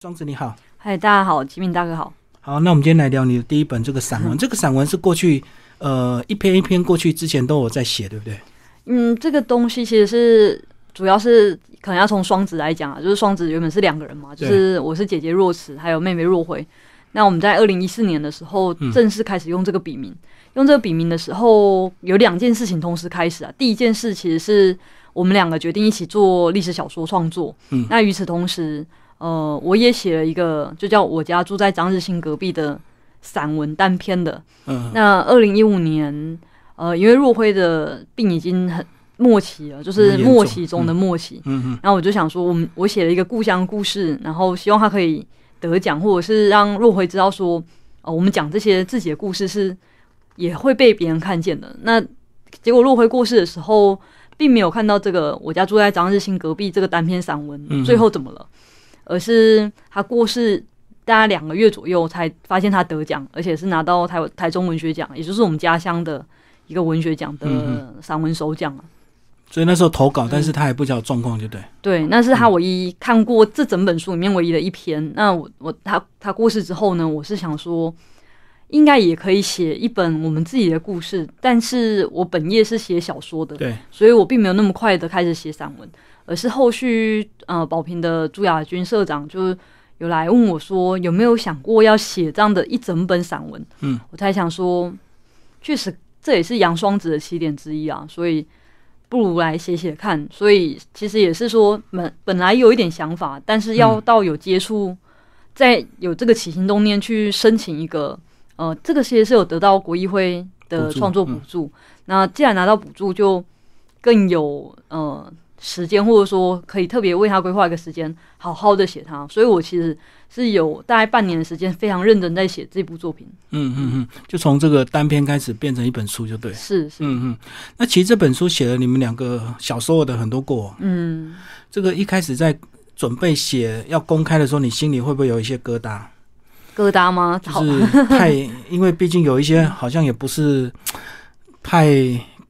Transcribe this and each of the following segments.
庄子你好，嗨，大家好，吉敏大哥好。好，那我们今天来聊你的第一本这个散文。这个散文是过去呃一篇一篇过去之前都有在写，对不对？嗯，这个东西其实是主要是可能要从双子来讲啊，就是双子原本是两个人嘛，就是我是姐姐若慈，还有妹妹若辉。那我们在二零一四年的时候正式开始用这个笔名，用这个笔名的时候有两件事情同时开始啊。第一件事其实是我们两个决定一起做历史小说创作，嗯，那与此同时。呃，我也写了一个，就叫我家住在张日新隔壁的散文单篇的。嗯，那二零一五年，呃，因为若辉的病已经很末期了，就是末期中的末期。嗯嗯。然后我就想说，我们我写了一个故乡故事，然后希望他可以得奖，或者是让若辉知道说，呃，我们讲这些自己的故事是也会被别人看见的。那结果若辉过世的时候，并没有看到这个我家住在张日新隔壁这个单篇散文，最后怎么了？而是他过世大概两个月左右才发现他得奖，而且是拿到台台中文学奖，也就是我们家乡的一个文学奖的散文首奖啊。所以那时候投稿，但是他还不知道状况，就对。对，那是他唯一看过这整本书里面唯一的一篇。那我我他他过世之后呢，我是想说，应该也可以写一本我们自己的故事，但是我本业是写小说的，对，所以我并没有那么快的开始写散文。而是后续，呃，宝平的朱亚军社长就有来问我说，有没有想过要写这样的一整本散文？嗯，我才想说，确实这也是杨双子的起点之一啊，所以不如来写写看。所以其实也是说，本本来有一点想法，但是要到有接触，再有这个起心动念去申请一个，呃，这个其实是有得到国艺会的创作补助。那既然拿到补助，就更有呃。时间，或者说可以特别为他规划一个时间，好好的写他。所以我其实是有大概半年的时间，非常认真在写这部作品。嗯嗯嗯，就从这个单篇开始变成一本书，就对。是是。嗯嗯，那其实这本书写了你们两个小时候的很多过往。嗯，这个一开始在准备写要公开的时候，你心里会不会有一些疙瘩？疙瘩吗？就是太，因为毕竟有一些好像也不是太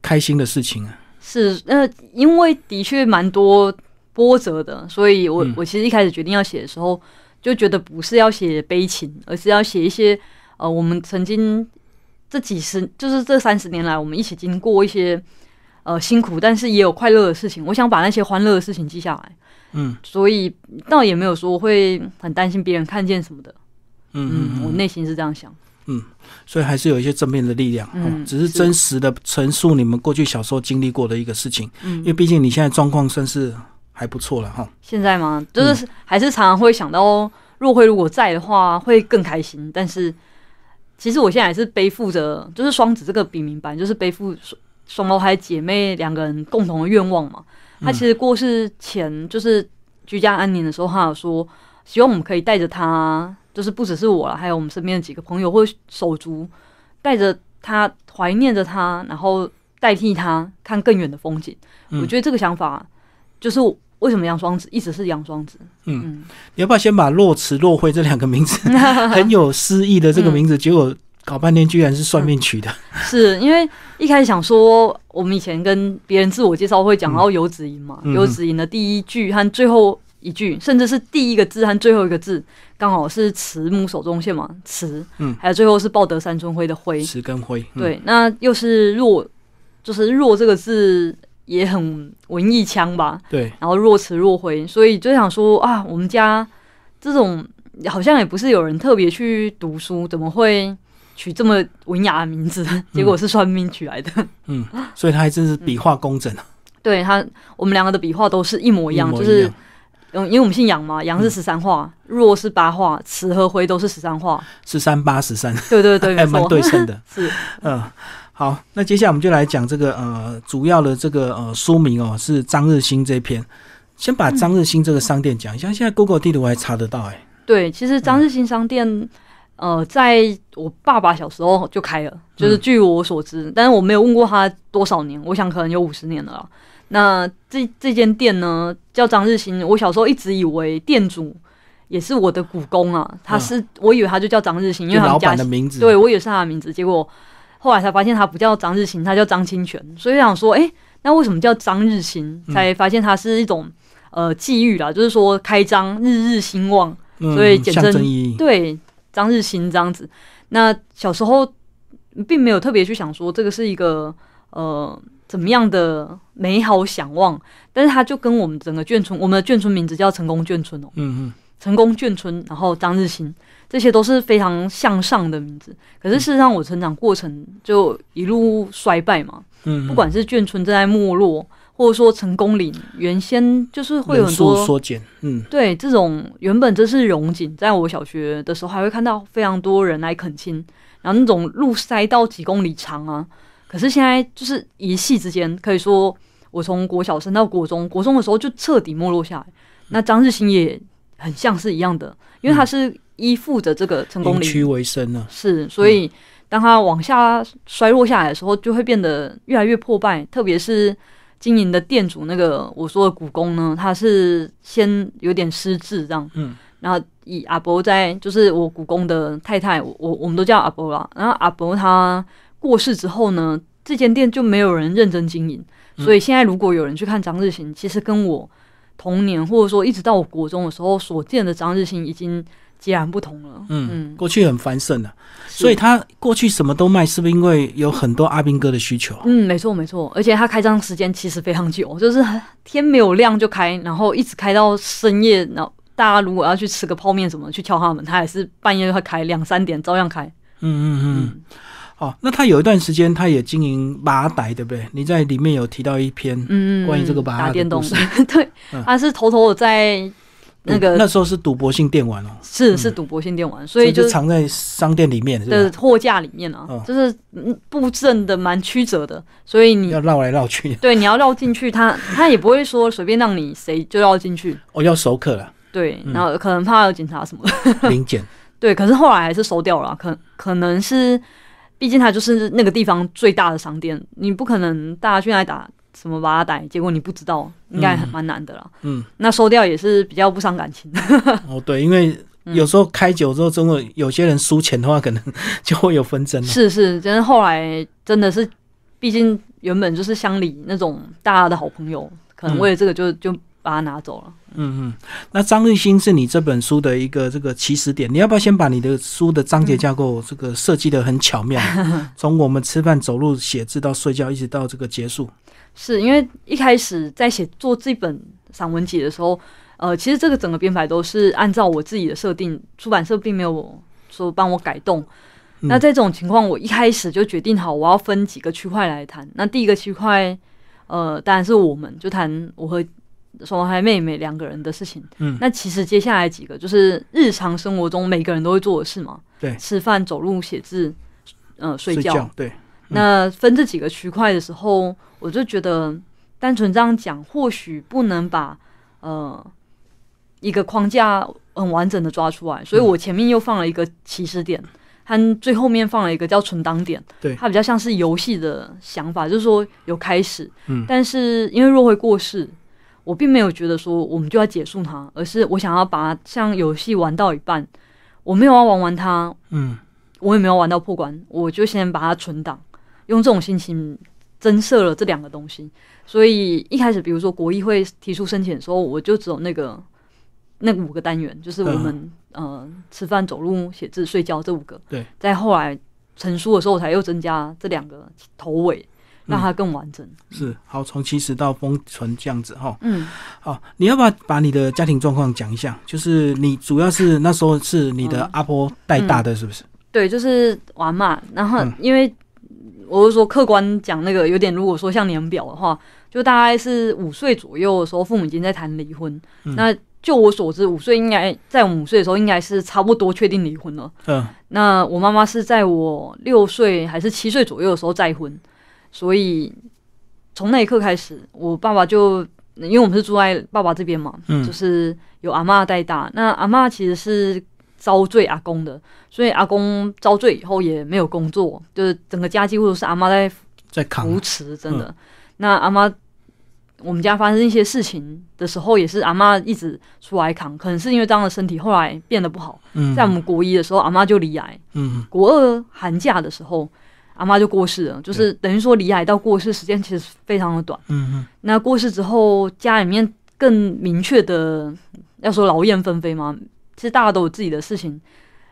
开心的事情啊。是，呃，因为的确蛮多波折的，所以我我其实一开始决定要写的时候，就觉得不是要写悲情，而是要写一些呃，我们曾经这几十，就是这三十年来，我们一起经过一些呃辛苦，但是也有快乐的事情。我想把那些欢乐的事情记下来，嗯，所以倒也没有说会很担心别人看见什么的，嗯嗯，我内心是这样想。嗯，所以还是有一些正面的力量，嗯，只是真实的陈述你们过去小时候经历过的一个事情，嗯，因为毕竟你现在状况算是还不错了哈。现在吗？就是还是常常会想到若慧如果在的话会更开心，但是其实我现在还是背负着，就是双子这个笔名版，就是背负双胞胎姐妹两个人共同的愿望嘛。她其实过世前就是居家安宁的时候，她有说希望我们可以带着他。就是不只是我了，还有我们身边的几个朋友或手足，带着他怀念着他，然后代替他看更远的风景。我觉得这个想法就是为什么杨双子一直是杨双子。嗯，你要不要先把洛慈、洛辉这两个名字 很有诗意的这个名字，结果搞半天居然是算命取的？是因为一开始想说，我们以前跟别人自我介绍会讲到游子吟嘛，游子吟的第一句和最后。一句，甚至是第一个字和最后一个字，刚好是慈母手中线嘛，慈，嗯，还有最后是报得三春晖的晖，慈跟晖，对，那又是若，就是若这个字也很文艺腔吧，对，然后若慈若晖，所以就想说啊，我们家这种好像也不是有人特别去读书，怎么会取这么文雅的名字？结果是算命取来的，嗯，所以他还真是笔画工整啊，对他，我们两个的笔画都是一模一样，就是。嗯，因为我们姓杨嘛，杨是十三画，若是八画，慈和辉都是十三画，十三八十三，对对对，还蛮对称的。是，嗯，好，那接下来我们就来讲这个呃，主要的这个呃书名哦，是张日新这篇。先把张日新这个商店讲一下，现在 Google 地图还查得到哎。对，其实张日新商店，呃，在我爸爸小时候就开了，就是据我所知，但是我没有问过他多少年，我想可能有五十年了。那这这间店呢，叫张日新。我小时候一直以为店主也是我的股东啊，他是我以为他就叫张日新，因为他老板的名字。对，我以为是他的名字，结果后来才发现他不叫张日新，他叫张清泉。所以想说，哎，那为什么叫张日新？才发现他是一种呃寄语啦，就是说开张日日兴旺，所以简称对张日新这样子。那小时候并没有特别去想说这个是一个呃怎么样的美好想望，但是他就跟我们整个眷村，我们的眷村名字叫成功眷村哦，嗯嗯，成功眷村，然后张日新，这些都是非常向上的名字。可是事实上，我成长过程就一路衰败嘛，嗯，不管是眷村正在没落。或者说成功岭原先就是会有很多缩减，嗯，对，这种原本这是荣景，在我小学的时候还会看到非常多人来恳亲，然后那种路塞到几公里长啊。可是现在就是一夕之间，可以说我从国小升到国中，国中的时候就彻底没落下来。那张日新也很像是一样的，因为他是依附着这个成功岭区为生呢，是，所以当他往下衰落下来的时候，就会变得越来越破败，特别是。经营的店主那个我说的古工呢，他是先有点失智这样，嗯，然后以阿伯在就是我古工的太太，我我们都叫阿伯啦。然后阿伯他过世之后呢，这间店就没有人认真经营，所以现在如果有人去看张日新，其实跟我童年或者说一直到我国中的时候所见的张日新已经。截然不同了。嗯，嗯过去很繁盛的，所以他过去什么都卖，是不是因为有很多阿兵哥的需求？嗯，没错没错，而且他开张时间其实非常久，就是天没有亮就开，然后一直开到深夜。然后大家如果要去吃个泡面什么，去敲他们，他也是半夜会开，两三点照样开。嗯嗯嗯。哦，那他有一段时间他也经营马仔，对不对？你在里面有提到一篇嗯关于这个马电动。事，对，他是偷偷的在。那个那时候是赌博性电玩哦，是是赌博性电玩，所以就藏在商店里面的货架里面啊，就是布阵的蛮曲折的，所以你要绕来绕去，对，你要绕进去，他他也不会说随便让你谁就绕进去，哦，要熟客了，对，然后可能怕有警察什么 零检，对，可是后来还是收掉了，可可能是毕竟它就是那个地方最大的商店，你不可能大家去那打。什么把他逮？结果你不知道，应该蛮难的啦。嗯，那收掉也是比较不伤感情。哦，对，因为有时候开久之后，真的有些人输钱的话，可能就会有纷争。是是，真的后来真的是，毕竟原本就是乡里那种大家的好朋友，可能为了这个就就把它拿走了。嗯嗯，那张日新是你这本书的一个这个起始点，你要不要先把你的书的章节架构这个设计的很巧妙，从我们吃饭、走路、写字到睡觉，一直到这个结束。是因为一开始在写做这本散文集的时候，呃，其实这个整个编排都是按照我自己的设定，出版社并没有说帮我改动。那在这种情况，我一开始就决定好，我要分几个区块来谈。那第一个区块，呃，当然是我们就谈我和双孩妹妹两个人的事情。嗯，那其实接下来几个就是日常生活中每个人都会做的事嘛。对，吃饭、走路、写字，呃，睡觉。对。那分这几个区块的时候，我就觉得单纯这样讲，或许不能把呃一个框架很完整的抓出来，所以我前面又放了一个起始点，和最后面放了一个叫存档点。对，它比较像是游戏的想法，就是说有开始，嗯，但是因为若会过世，我并没有觉得说我们就要结束它，而是我想要把它像游戏玩到一半，我没有要玩完它，嗯，我也没有玩到破关，我就先把它存档。用这种心情增设了这两个东西，所以一开始，比如说国议会提出申请的时候，我就只有那个那五个单元，就是我们呃吃饭、走路、写字、睡觉这五个。对，在后来成书的时候，我才又增加这两个头尾，让它更完整。是好，从起始到封存这样子哈。嗯，好，你要不要把你的家庭状况讲一下？就是你主要是那时候是你的阿婆带大的，是不是？对，就是玩嘛。然后因为我是说，客观讲那个有点，如果说像年表的话，就大概是五岁左右的时候，父母已经在谈离婚。那就我所知，五岁应该在我五岁的时候，应该是差不多确定离婚了。嗯，那我妈妈是在我六岁还是七岁左右的时候再婚，所以从那一刻开始，我爸爸就因为我们是住在爸爸这边嘛，就是有阿妈带大。那阿妈其实是。遭罪阿公的，所以阿公遭罪以后也没有工作，就是整个家几乎都是阿妈在在扶持，真的。那阿妈，我们家发生一些事情的时候，也是阿妈一直出来扛。可能是因为这样的身体后来变得不好，在我们国一的时候，阿妈就离癌。嗯，国二寒假的时候，阿妈就过世了，就是等于说离癌到过世时间其实非常的短。嗯嗯。那过世之后，家里面更明确的要说劳燕分飞吗？其实大家都有自己的事情，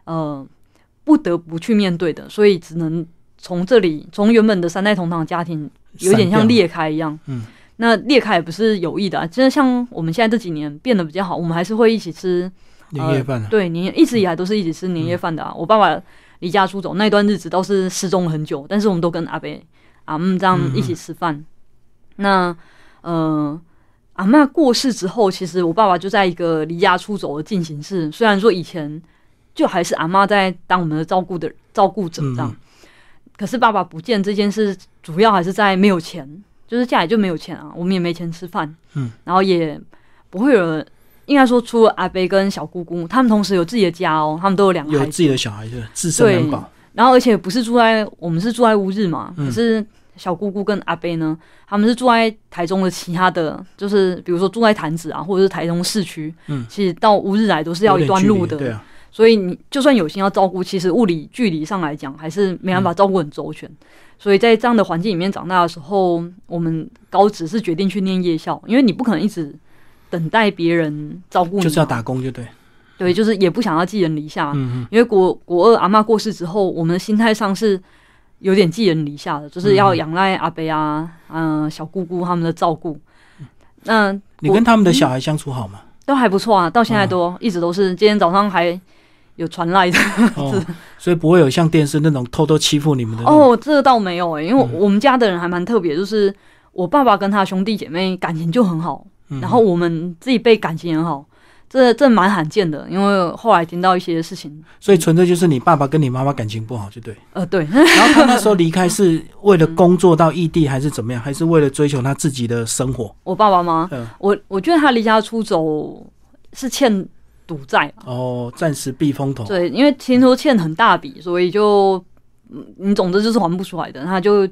呃，不得不去面对的，所以只能从这里，从原本的三代同堂的家庭，有点像裂开一样。嗯，那裂开也不是有意的，真的像我们现在这几年变得比较好，我们还是会一起吃年夜饭。对，年一直以来都是一起吃年夜饭的啊。我爸爸离家出走那段日子都是失踪了很久，但是我们都跟阿伯阿姆这样一起吃饭。那呃。阿妈过世之后，其实我爸爸就在一个离家出走的进行式。虽然说以前就还是阿妈在当我们的照顾的照顾者这样，可是爸爸不见这件事，主要还是在没有钱，就是家里就没有钱啊，我们也没钱吃饭。嗯，然后也不会有人，应该说除了阿伯跟小姑姑，他们同时有自己的家哦，他们都有两个有自己的小孩，子自身难保。然后而且不是住在我们是住在乌日嘛，可是。小姑姑跟阿贝呢，他们是住在台中的其他的，就是比如说住在潭子啊，或者是台中市区。嗯，其实到乌日来都是要一段路的，对啊。所以你就算有心要照顾，其实物理距离上来讲，还是没办法照顾很周全。所以在这样的环境里面长大的时候，我们高职是决定去念夜校，因为你不可能一直等待别人照顾你，就是要打工，就对。对，就是也不想要寄人篱下。嗯因为国国二阿妈过世之后，我们的心态上是。有点寄人篱下的，就是要仰赖阿伯啊，嗯，小姑姑他们的照顾。那你跟他们的小孩相处好吗？都还不错啊，到现在都一直都是。今天早上还有传来的，所以不会有像电视那种偷偷欺负你们的。哦，这个倒没有诶，因为我们家的人还蛮特别，就是我爸爸跟他兄弟姐妹感情就很好，然后我们自己被感情很好。这这蛮罕见的，因为后来听到一些事情，所以纯粹就是你爸爸跟你妈妈感情不好，就对。呃，对。然后他那时候离开是为了工作到异地，还是怎么样？还是为了追求他自己的生活？我爸爸吗？嗯，我我觉得他离家出走是欠赌债哦，暂时避风头。对，因为听说欠很大笔，所以就你总之就是还不出来的。他就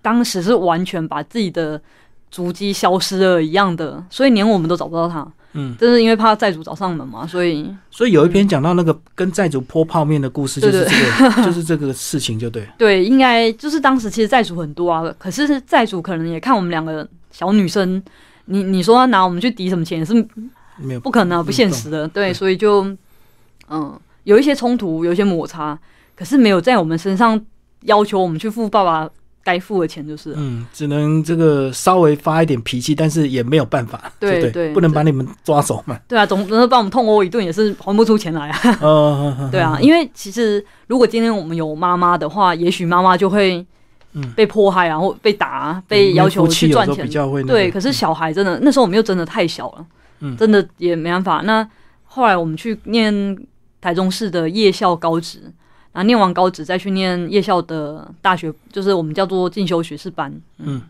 当时是完全把自己的足迹消失了一样的，所以连我们都找不到他。嗯，就是因为怕债主找上门嘛，所以所以有一篇讲到那个跟债主泼泡面的故事，就是这个，就是这个事情，就对。对，应该就是当时其实债主很多啊，可是债主可能也看我们两个小女生，你你说拿我们去抵什么钱是没有不可能不现实的，对，所以就嗯有一些冲突，有一些摩擦，可是没有在我们身上要求我们去付爸爸。该付的钱就是，嗯，只能这个稍微发一点脾气，但是也没有办法，对对，不能把你们抓走嘛。对啊，总不能把我们痛殴一顿，也是还不出钱来啊。嗯，对啊，因为其实如果今天我们有妈妈的话，也许妈妈就会被迫害啊，或被打，被要求去赚钱。对，可是小孩真的那时候我们又真的太小了，嗯，真的也没办法。那后来我们去念台中市的夜校高职。然后念完高职再去念夜校的大学，就是我们叫做进修学士班。嗯，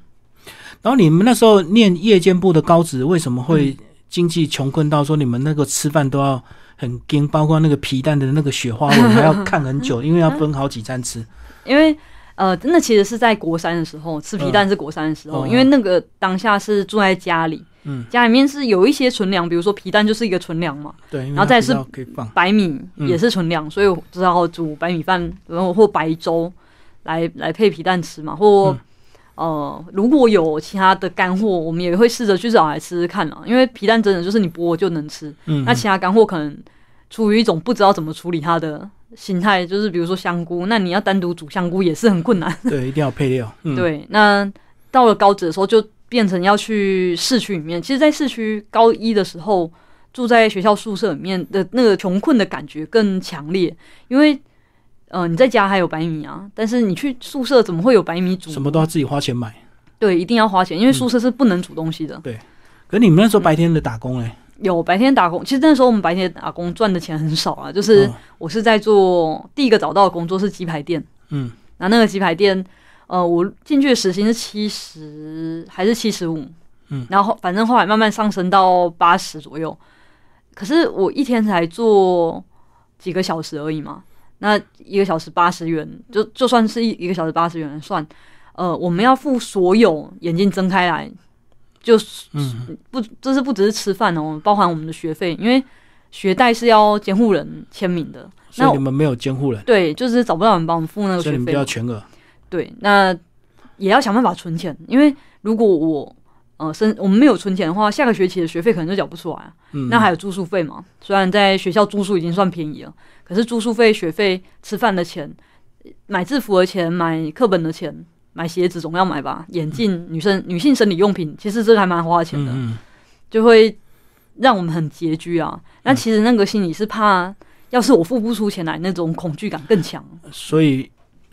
然后你们那时候念夜间部的高职，为什么会经济穷困到说你们那个吃饭都要很惊，包括那个皮蛋的那个雪花纹还要看很久，因为要分好几餐吃。因为呃，真的其实是在国三的时候吃皮蛋是国三的时候，因为那个当下是住在家里。嗯，家里面是有一些存粮，比如说皮蛋就是一个存粮嘛，对，然后再是白米也是存粮，所以只好煮白米饭，然后或白粥来来配皮蛋吃嘛，或呃如果有其他的干货，我们也会试着去找来吃吃看啊，因为皮蛋真的就是你剥就能吃，嗯，那其他干货可能处于一种不知道怎么处理它的心态，就是比如说香菇，那你要单独煮香菇也是很困难，对，一定要配料，对，那到了高职的时候就。变成要去市区里面，其实，在市区高一的时候，住在学校宿舍里面的那个穷困的感觉更强烈，因为，呃，你在家还有白米啊，但是你去宿舍怎么会有白米煮？什么都要自己花钱买。对，一定要花钱，因为宿舍是不能煮东西的。对。可你们那时候白天的打工嘞？有白天打工，其实那时候我们白天打工赚的钱很少啊，就是我是在做第一个找到的工作是鸡排店，嗯，那那个鸡排店。呃，我进去的时薪是七十还是七十五？嗯，然后反正后来慢慢上升到八十左右。可是我一天才做几个小时而已嘛，那一个小时八十元，就就算是一一个小时八十元算。呃，我们要付所有眼睛睁开来，就是不，这是不只是吃饭哦，包含我们的学费，因为学贷是要监护人签名的。所以你们没有监护人？对，就是找不到人帮我们付那个费，学所以你们要全额。对，那也要想办法存钱，因为如果我呃，生我们没有存钱的话，下个学期的学费可能就缴不出来。嗯，那还有住宿费嘛？虽然在学校住宿已经算便宜了，可是住宿费、学费、吃饭的钱、买制服的钱、买课本的钱、买鞋子总要买吧？眼镜、女生女性生理用品，其实这个还蛮花钱的，就会让我们很拮据啊。那其实那个心理是怕，要是我付不出钱来，那种恐惧感更强。所以。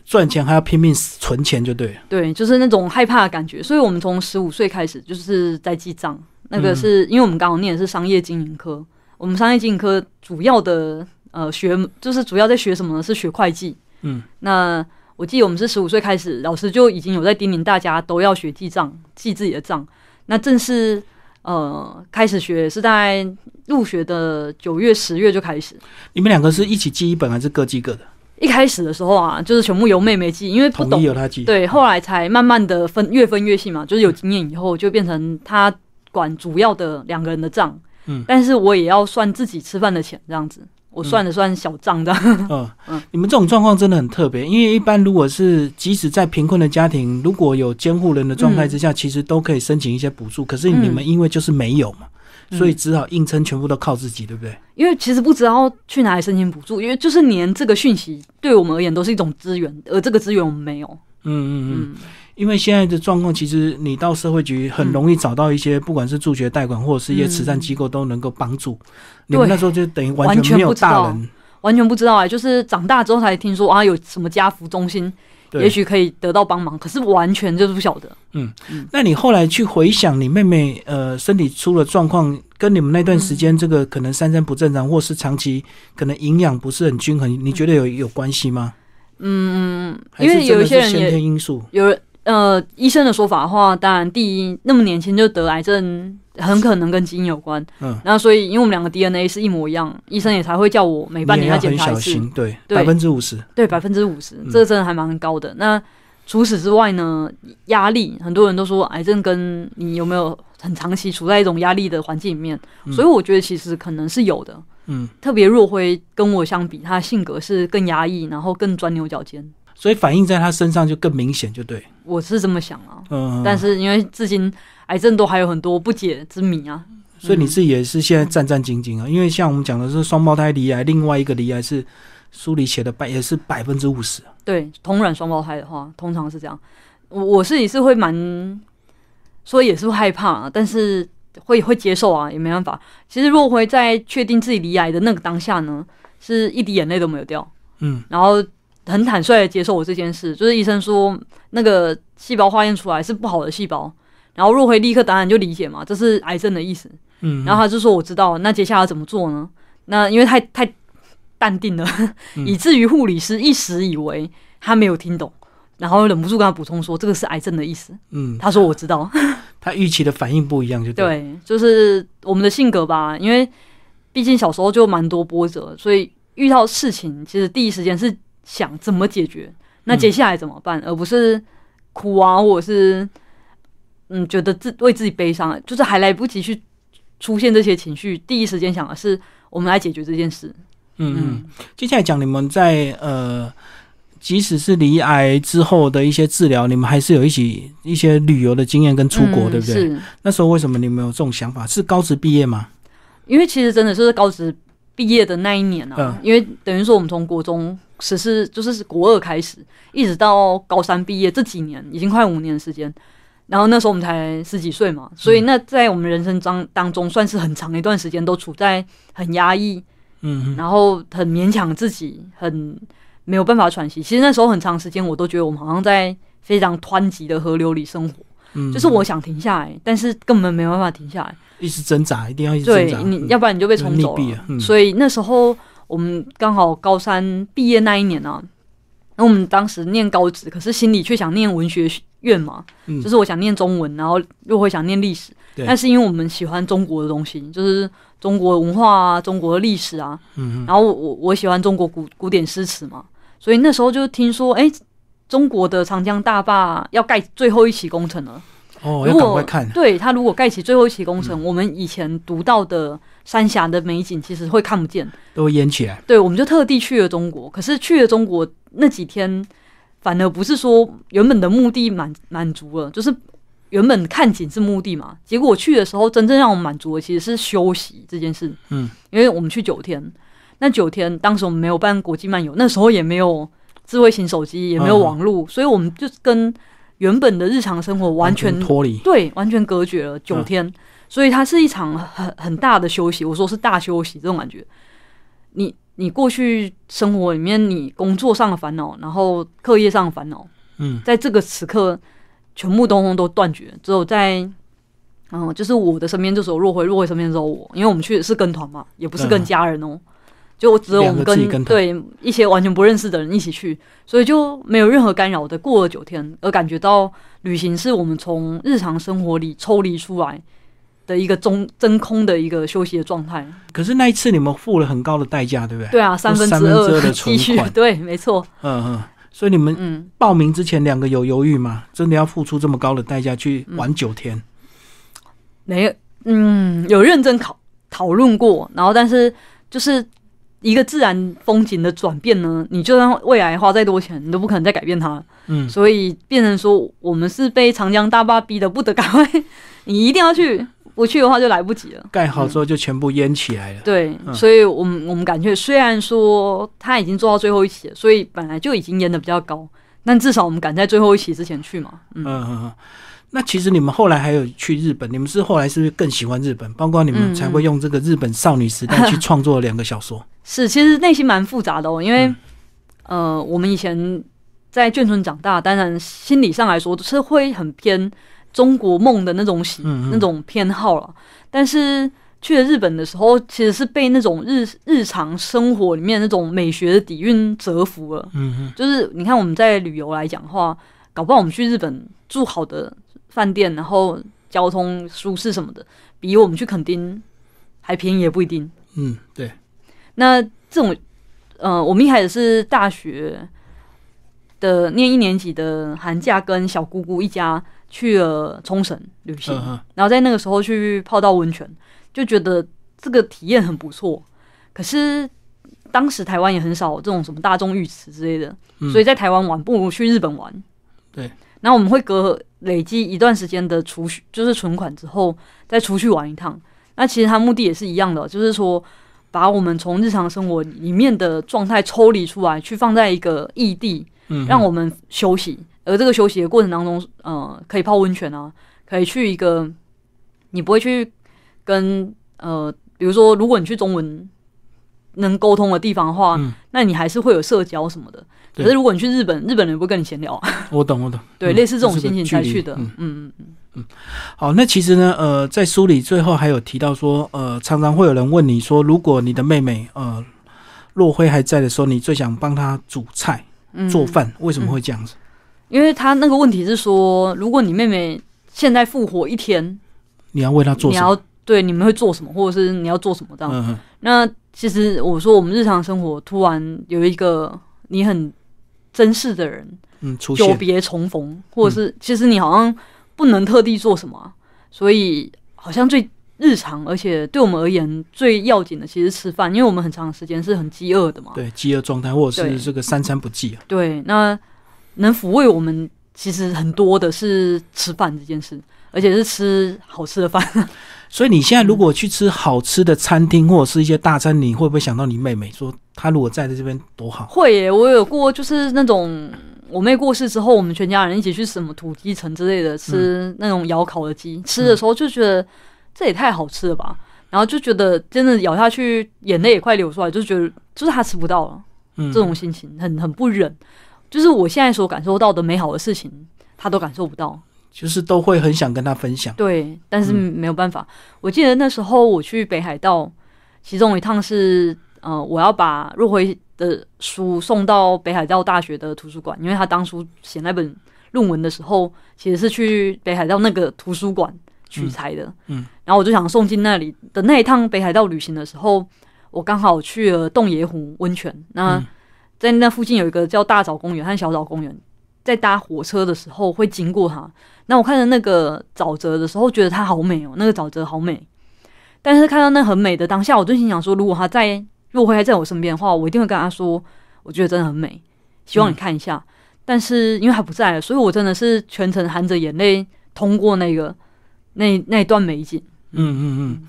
赚钱还要拼命存钱，就对。对，就是那种害怕的感觉。所以我们从十五岁开始就是在记账。那个是因为我们刚好念的是商业经营科，我们商业经营科主要的呃学就是主要在学什么呢？是学会计。嗯。那我记得我们是十五岁开始，老师就已经有在叮咛大家都要学记账，记自己的账。那正式呃开始学是在入学的九月、十月就开始。你们两个是一起记一本，还是各记各的？一开始的时候啊，就是全部由妹妹记，因为不懂，对，后来才慢慢的分，越分越细嘛。就是有经验以后，就变成她管主要的两个人的账，嗯，但是我也要算自己吃饭的钱，这样子，我算了算小账的。嗯 嗯，你们这种状况真的很特别，因为一般如果是即使在贫困的家庭，如果有监护人的状态之下，其实都可以申请一些补助，可是你们因为就是没有嘛。所以只好硬撑，全部都靠自己，对不对？因为其实不知道去哪里申请补助，因为就是连这个讯息对我们而言都是一种资源，而这个资源我们没有。嗯嗯嗯。因为现在的状况，其实你到社会局很容易找到一些，不管是助学贷款或者是一些慈善机构都能够帮助。你们那时候就等于完全没有大人，完全不知道哎，就是长大之后才听说啊，有什么家福中心。也许可以得到帮忙，可是完全就是不晓得。嗯，那你后来去回想你妹妹呃身体出了状况，跟你们那段时间这个可能三餐不正常，或是长期可能营养不是很均衡，你觉得有有关系吗？嗯，因为有一些人先天因素有。呃，医生的说法的话，当然第一那么年轻就得癌症，很可能跟基因有关。嗯，然后所以因为我们两个 DNA 是一模一样，医生也才会叫我每半年要检查一次。对，百分之五十，对百分之五十，这个真的还蛮高的。那除此之外呢，压力，很多人都说癌症跟你有没有很长期处在一种压力的环境里面，所以我觉得其实可能是有的。嗯，特别若辉跟我相比，他性格是更压抑，然后更钻牛角尖。所以反映在他身上就更明显，就对。我是这么想啊，嗯，但是因为至今癌症都还有很多不解之谜啊，所以你自己也是现在战战兢兢啊。因为像我们讲的是双胞胎离癌，另外一个离癌是书里写的百也是百分之五十。对，同卵双胞胎的话，通常是这样。我我自己是会蛮，所以也是害怕，啊但是会会接受啊，也没办法。其实若辉在确定自己离癌的那个当下呢，是一滴眼泪都没有掉，嗯，然后。很坦率的接受我这件事，就是医生说那个细胞化验出来是不好的细胞，然后若辉立刻当然就理解嘛，这是癌症的意思。嗯，然后他就说我知道，那接下来怎么做呢？那因为太太淡定了，以至于护理师一时以为他没有听懂，然后忍不住跟他补充说这个是癌症的意思。嗯，他说我知道，他预期的反应不一样就对，就是我们的性格吧，因为毕竟小时候就蛮多波折，所以遇到事情其实第一时间是。想怎么解决？那接下来怎么办？而不是哭啊，或者是嗯，觉得自为自己悲伤，就是还来不及去出现这些情绪，第一时间想的是我们来解决这件事。嗯嗯，接下来讲你们在呃，即使是离癌之后的一些治疗，你们还是有一起一些旅游的经验跟出国，对不对？是。那时候为什么你们有这种想法？是高职毕业吗？因为其实真的是高职毕业的那一年啊，因为等于说我们从国中。实施就是国二开始，一直到高三毕业这几年，已经快五年的时间。然后那时候我们才十几岁嘛，所以那在我们人生当当中，算是很长一段时间都处在很压抑，嗯，然后很勉强自己，很没有办法喘息。其实那时候很长时间，我都觉得我们好像在非常湍急的河流里生活，嗯，就是我想停下来，但是根本没办法停下来，一直挣扎，一定要一直挣扎，你要不然你就被冲走了。所以那时候。我们刚好高三毕业那一年呢，那我们当时念高职，可是心里却想念文学院嘛，就是我想念中文，然后又会想念历史。但是因为我们喜欢中国的东西，就是中国文化啊，中国的历史啊，嗯，然后我我喜欢中国古古典诗词嘛，所以那时候就听说，哎，中国的长江大坝要盖最后一期工程了。哦，要赶快看。对他如果盖起最后一期工程，我们以前读到的。三峡的美景其实会看不见，都会淹起来。对，我们就特地去了中国。可是去了中国那几天，反而不是说原本的目的满满足了，就是原本看景是目的嘛，结果我去的时候，真正让我满足的其实是休息这件事。嗯，因为我们去九天，那九天当时我们没有办国际漫游，那时候也没有智慧型手机，也没有网络，所以我们就跟原本的日常生活完全脱离，对，完全隔绝了九天。所以它是一场很很大的休息，我说是大休息这种感觉。你你过去生活里面，你工作上的烦恼，然后课业上的烦恼，嗯，在这个此刻全部通通都断绝，只有在嗯，就是我的身边就是有若回，若回身边只有我，因为我们去是跟团嘛，也不是跟家人哦，就只有我们跟对一些完全不认识的人一起去，所以就没有任何干扰的过了九天，而感觉到旅行是我们从日常生活里抽离出来。的一个中真空的一个休息的状态。可是那一次你们付了很高的代价，对不对？对啊，三分之二的存款，对，没错。嗯嗯，所以你们报名之前两个有犹豫吗？真的要付出这么高的代价去玩九天？没有，嗯，有认真考讨论过，然后但是就是一个自然风景的转变呢，你就算未来花再多钱，你都不可能再改变它。嗯，所以变成说我们是被长江大坝逼得不得赶快。你一定要去，不去的话就来不及了。盖好之后就全部淹起来了。对，所以我们我们感觉，虽然说他已经做到最后一期了，所以本来就已经淹的比较高，但至少我们赶在最后一期之前去嘛。嗯嗯嗯。那其实你们后来还有去日本，你们是后来是不是更喜欢日本？包括你们才会用这个日本少女时代去创作两个小说。是，其实内心蛮复杂的哦，因为呃，我们以前在眷村长大，当然心理上来说是会很偏。中国梦的那种喜那种偏好了，但是去了日本的时候，其实是被那种日日常生活里面那种美学的底蕴折服了。嗯就是你看我们在旅游来讲的话，搞不好我们去日本住好的饭店，然后交通舒适什么的，比我们去垦丁还便宜也不一定。嗯，对。那这种，呃，我们一开始是大学的念一年级的寒假，跟小姑姑一家。去了冲绳旅行，然后在那个时候去泡到温泉，就觉得这个体验很不错。可是当时台湾也很少这种什么大众浴池之类的，所以在台湾玩不如去日本玩。对，然后我们会隔累积一段时间的储蓄，就是存款之后再出去玩一趟。那其实它目的也是一样的，就是说把我们从日常生活里面的状态抽离出来，去放在一个异地，让我们休息。而这个休息的过程当中，呃，可以泡温泉啊，可以去一个你不会去跟呃，比如说，如果你去中文能沟通的地方的话，那你还是会有社交什么的。可是如果你去日本，日本人不会跟你闲聊。我懂，我懂。对，类似这种心情才去的。嗯嗯嗯嗯。好，那其实呢，呃，在书里最后还有提到说，呃，常常会有人问你说，如果你的妹妹呃若辉还在的时候，你最想帮她煮菜、做饭，为什么会这样子？因为他那个问题是说，如果你妹妹现在复活一天，你要为她做，你要对你们会做什么，或者是你要做什么这样？那其实我说，我们日常生活突然有一个你很珍视的人，嗯，久别重逢，或者是其实你好像不能特地做什么，所以好像最日常，而且对我们而言最要紧的，其实吃饭，因为我们很长时间是很饥饿的嘛，对，饥饿状态，或者是这个三餐不继啊，对，那。能抚慰我们，其实很多的是吃饭这件事，而且是吃好吃的饭。所以你现在如果去吃好吃的餐厅或者是一些大餐，你会不会想到你妹妹？说她如果在在这边多好？会耶，我有过，就是那种我妹过世之后，我们全家人一起去什么土鸡城之类的吃那种窑烤的鸡，吃的时候就觉得这也太好吃了吧，然后就觉得真的咬下去，眼泪也快流出来，就觉得就是她吃不到了，这种心情很很不忍。就是我现在所感受到的美好的事情，他都感受不到，就是都会很想跟他分享。对，但是没有办法。我记得那时候我去北海道，其中一趟是呃，我要把若辉的书送到北海道大学的图书馆，因为他当初写那本论文的时候，其实是去北海道那个图书馆取材的。嗯，然后我就想送进那里的那一趟北海道旅行的时候，我刚好去了洞爷湖温泉。那在那附近有一个叫大沼公园和小沼公园，在搭火车的时候会经过它。那我看着那个沼泽的时候，觉得它好美哦，那个沼泽好美。但是看到那很美的当下，我就心想说，如果他在，如果还在我身边的话，我一定会跟他说，我觉得真的很美，希望你看一下。但是因为他不在了，所以我真的是全程含着眼泪通过那个那那段美景。嗯嗯嗯，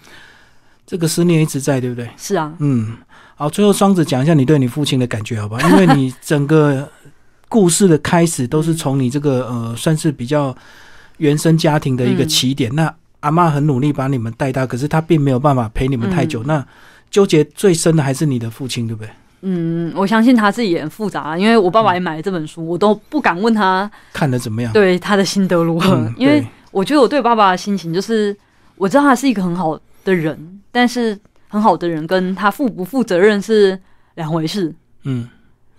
这个思念一直在，对不对？是啊，嗯，好，最后双子讲一下你对你父亲的感觉，好吧？因为你 整个故事的开始都是从你这个呃，算是比较原生家庭的一个起点。那阿妈很努力把你们带大，可是她并没有办法陪你们太久。那纠结最深的还是你的父亲，对不对？嗯，我相信他自己也很复杂，因为我爸爸也买了这本书，我都不敢问他看的怎么样，对他的心得如何。因为我觉得我对爸爸的心情就是，我知道他是一个很好的人，但是很好的人跟他负不负责任是两回事。嗯，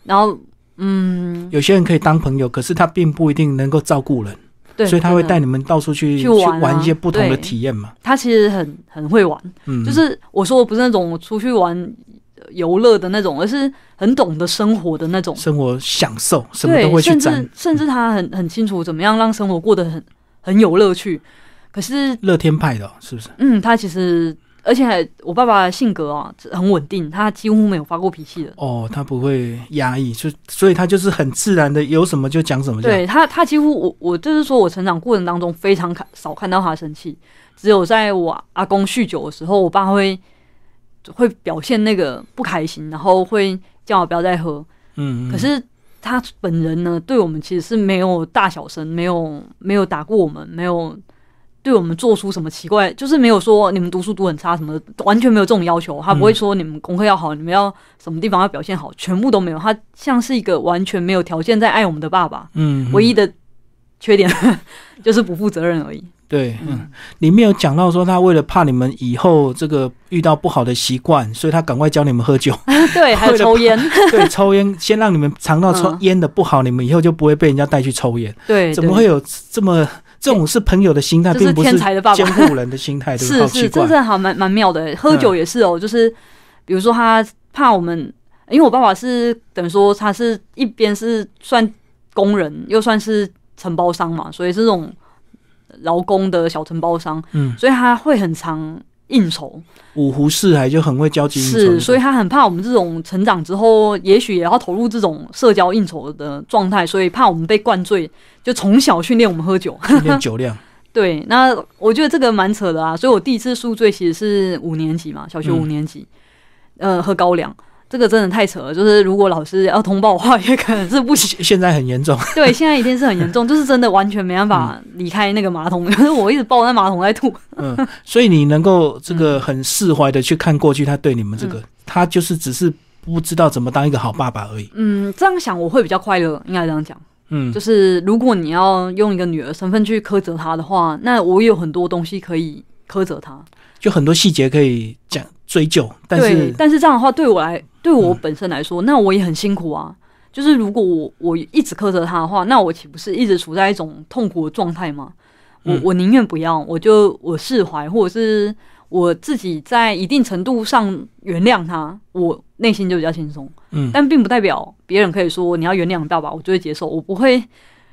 然后嗯，有些人可以当朋友，可是他并不一定能够照顾人，对，所以他会带你们到处去去玩一些不同的体验嘛。他其实很很会玩，嗯，就是我说的不是那种出去玩。游乐的那种，而是很懂得生活的那种生活享受，什么都会去甚至甚至他很很清楚怎么样让生活过得很很有乐趣。可是乐天派的，是不是？嗯，他其实而且我爸爸性格啊很稳定，他几乎没有发过脾气的。哦，他不会压抑，就所以他就是很自然的，有什么就讲什么。对他，他几乎我我就是说我成长过程当中非常看少看到他生气，只有在我阿公酗酒的时候，我爸会。会表现那个不开心，然后会叫我不要再喝。嗯，可是他本人呢，对我们其实是没有大小声，没有没有打过我们，没有对我们做出什么奇怪，就是没有说你们读书读很差什么的，完全没有这种要求。他不会说你们功课要好，你们要什么地方要表现好，全部都没有。他像是一个完全没有条件在爱我们的爸爸。嗯，唯一的缺点 就是不负责任而已。对，嗯，里面有讲到说，他为了怕你们以后这个遇到不好的习惯，所以他赶快教你们喝酒。对，还有 抽烟。对，抽烟先让你们尝到抽烟的不好，你们以后就不会被人家带去抽烟。对，怎么会有这么这种是朋友的心态，并不是监护人的心态？是是，真正好蛮蛮妙的。喝酒也是哦，就是比如说他怕我们，因为我爸爸是等于说他是一边是算工人，又算是承包商嘛，所以这种。劳工的小承包商，嗯，所以他会很常应酬。五湖四海就很会交际应酬，是，所以他很怕我们这种成长之后，也许也要投入这种社交应酬的状态，所以怕我们被灌醉，就从小训练我们喝酒，训练酒量。对，那我觉得这个蛮扯的啊。所以我第一次宿醉其实是五年级嘛，小学五年级，呃，喝高粱。这个真的太扯了，就是如果老师要通报的话，也可能是不行。现在很严重，对，现在一定是很严重，就是真的完全没办法离开那个马桶，因 为我一直抱在马桶在吐。嗯，所以你能够这个很释怀的去看过去，他对你们这个，他就是只是不知道怎么当一个好爸爸而已。嗯，这样想我会比较快乐，应该这样讲。嗯，就是如果你要用一个女儿身份去苛责他的话，那我有很多东西可以苛责他，就很多细节可以讲追究。但是，但是这样的话对我来。对我本身来说，那我也很辛苦啊。就是如果我我一直苛责他的话，那我岂不是一直处在一种痛苦的状态吗？我我宁愿不要，我就我释怀，或者是我自己在一定程度上原谅他，我内心就比较轻松。嗯，但并不代表别人可以说你要原谅爸爸，我就会接受，我不会。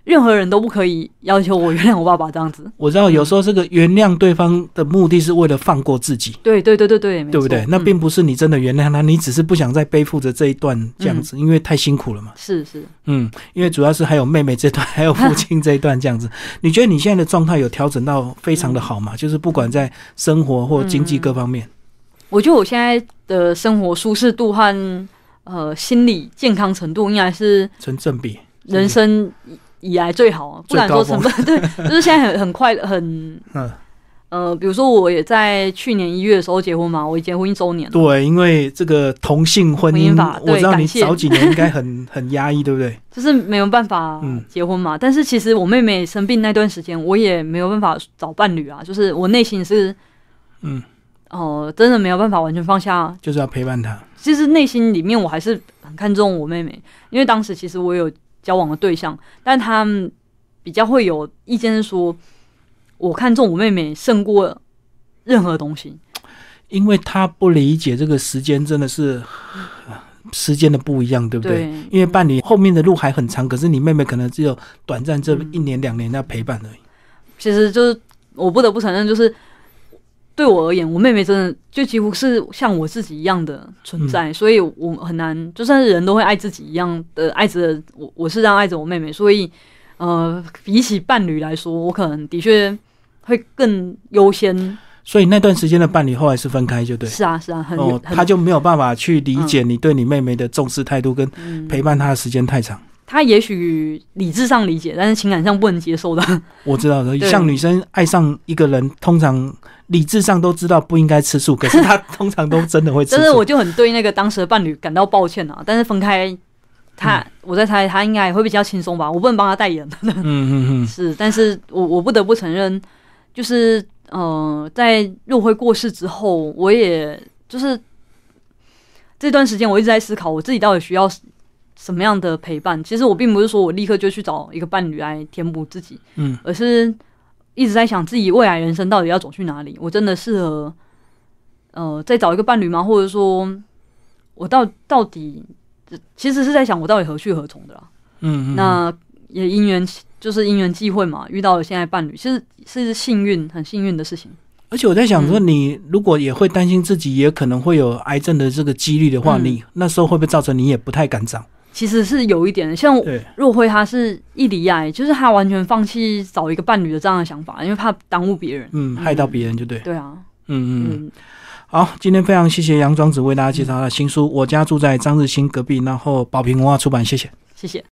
任何人都不可以要求我原谅我爸爸这样子。我知道有时候这个原谅对方的目的是为了放过自己。对对对对对，对不对？那并不是你真的原谅他，你只是不想再背负着这一段这样子，因为太辛苦了嘛。是是，嗯，因为主要是还有妹妹这段，还有 父亲这一段这样子。你觉得你现在的状态有调整到非常的好吗？就是不管在生活或经济各方面，我觉得我现在的生活舒适度和呃心理健康程度应该是成正比，人生。以来最好，不敢说成本，对，就是现在很很快很，嗯，呃，比如说我也在去年一月的时候结婚嘛，我结婚一周年，对，因为这个同性婚姻法，我知道你早几年应该很 很压抑，对不对？就是没有办法结婚嘛，但是其实我妹妹生病那段时间，我也没有办法找伴侣啊，就是我内心是，嗯，哦，真的没有办法完全放下，就是要陪伴她。其实内心里面我还是很看重我妹妹，因为当时其实我有。交往的对象，但他们比较会有意见，是说我看中我妹妹胜过任何东西，因为他不理解这个时间真的是时间的不一样，对不对？因为伴侣后面的路还很长，可是你妹妹可能只有短暂这一年两年的陪伴而已。其实就是我不得不承认，就是。对我而言，我妹妹真的就几乎是像我自己一样的存在，所以我很难，就算是人都会爱自己一样的爱着我，我是这样爱着我妹妹，所以呃，比起伴侣来说，我可能的确会更优先。所以那段时间的伴侣后来是分开，就对。是啊，是啊，很哦，他就没有办法去理解你对你妹妹的重视态度跟陪伴她的时间太长。他也许理智上理解，但是情感上不能接受的。我知道的，像女生爱上一个人，通常理智上都知道不应该吃素，可是她 通常都真的会吃。但是我就很对那个当时的伴侣感到抱歉啊。但是分开，他我在猜他应该会比较轻松吧。我不能帮他代言。嗯嗯嗯，是，但是我我不得不承认，就是呃，在若辉过世之后，我也就是这段时间我一直在思考，我自己到底需要。什么样的陪伴？其实我并不是说我立刻就去找一个伴侣来填补自己，嗯，而是一直在想自己未来人生到底要走去哪里。我真的适合，呃，再找一个伴侣吗？或者说，我到到底其实是在想我到底何去何从的啦。嗯，那也因缘就是因缘际会嘛，遇到了现在伴侣，其实是幸运，很幸运的事情。而且我在想说，你如果也会担心自己也可能会有癌症的这个几率的话，你那时候会不会造成你也不太敢找？其实是有一点像若辉，他是一离爱，就是他完全放弃找一个伴侣的这样的想法，因为怕耽误别人，嗯，害到别人就对。对啊，嗯嗯。好，今天非常谢谢杨庄子为大家介绍他的新书《我家住在张日新隔壁》，然后宝平文化出版，谢谢，谢谢。